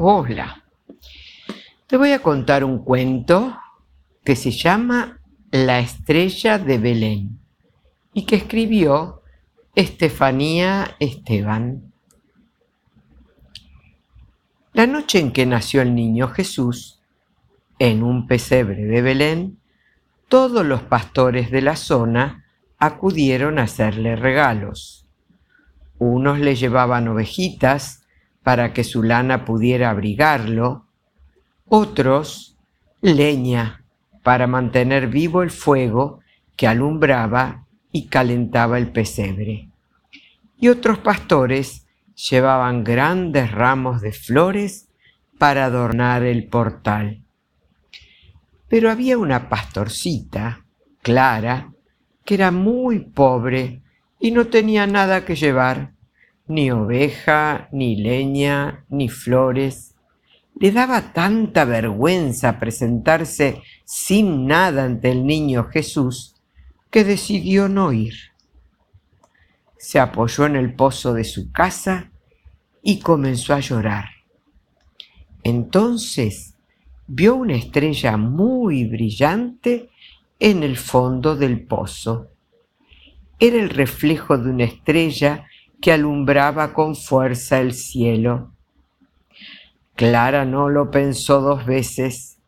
Hola. Te voy a contar un cuento que se llama La estrella de Belén y que escribió Estefanía Esteban. La noche en que nació el niño Jesús, en un pesebre de Belén, todos los pastores de la zona acudieron a hacerle regalos. Unos le llevaban ovejitas, para que su lana pudiera abrigarlo, otros leña para mantener vivo el fuego que alumbraba y calentaba el pesebre. Y otros pastores llevaban grandes ramos de flores para adornar el portal. Pero había una pastorcita, Clara, que era muy pobre y no tenía nada que llevar ni oveja, ni leña, ni flores. Le daba tanta vergüenza presentarse sin nada ante el niño Jesús que decidió no ir. Se apoyó en el pozo de su casa y comenzó a llorar. Entonces vio una estrella muy brillante en el fondo del pozo. Era el reflejo de una estrella que alumbraba con fuerza el cielo. Clara no lo pensó dos veces.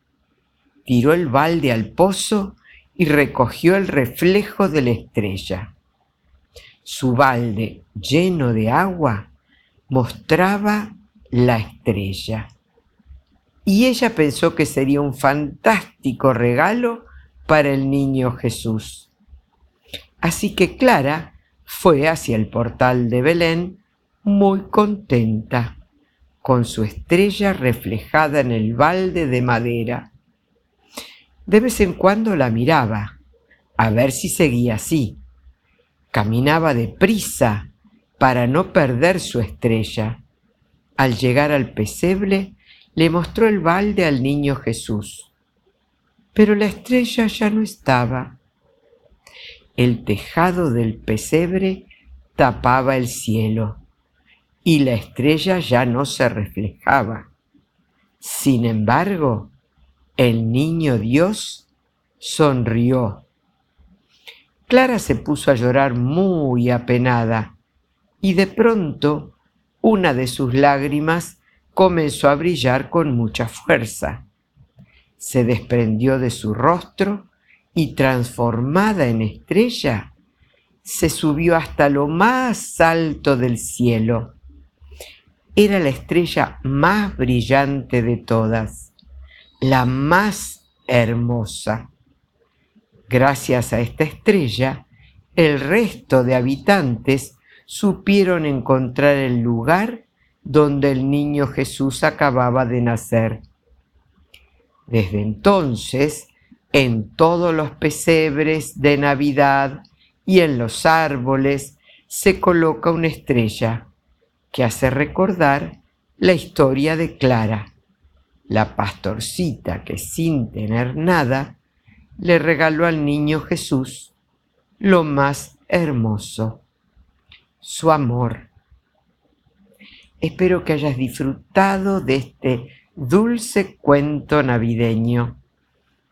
Tiró el balde al pozo y recogió el reflejo de la estrella. Su balde lleno de agua mostraba la estrella. Y ella pensó que sería un fantástico regalo para el niño Jesús. Así que Clara fue hacia el portal de Belén muy contenta, con su estrella reflejada en el balde de madera. De vez en cuando la miraba, a ver si seguía así. Caminaba deprisa para no perder su estrella. Al llegar al pesebre, le mostró el balde al niño Jesús. Pero la estrella ya no estaba el tejado del pesebre tapaba el cielo y la estrella ya no se reflejaba. Sin embargo, el niño Dios sonrió. Clara se puso a llorar muy apenada y de pronto una de sus lágrimas comenzó a brillar con mucha fuerza. Se desprendió de su rostro y transformada en estrella, se subió hasta lo más alto del cielo. Era la estrella más brillante de todas, la más hermosa. Gracias a esta estrella, el resto de habitantes supieron encontrar el lugar donde el niño Jesús acababa de nacer. Desde entonces, en todos los pesebres de Navidad y en los árboles se coloca una estrella que hace recordar la historia de Clara, la pastorcita que sin tener nada le regaló al niño Jesús lo más hermoso, su amor. Espero que hayas disfrutado de este dulce cuento navideño